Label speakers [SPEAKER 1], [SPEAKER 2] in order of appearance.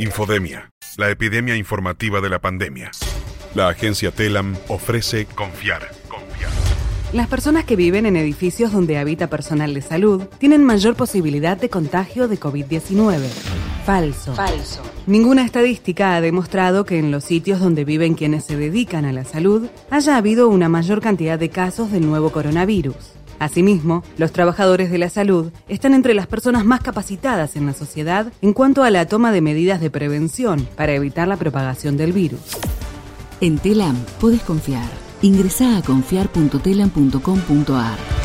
[SPEAKER 1] Infodemia, la epidemia informativa de la pandemia. La agencia Telam ofrece confiar. Confiar.
[SPEAKER 2] Las personas que viven en edificios donde habita personal de salud tienen mayor posibilidad de contagio de COVID-19. Falso.
[SPEAKER 3] Falso.
[SPEAKER 2] Ninguna estadística ha demostrado que en los sitios donde viven quienes se dedican a la salud haya habido una mayor cantidad de casos del nuevo coronavirus. Asimismo, los trabajadores de la salud están entre las personas más capacitadas en la sociedad en cuanto a la toma de medidas de prevención para evitar la propagación del virus.
[SPEAKER 3] En Telam puedes confiar. Ingresa a confiar.telam.com.ar.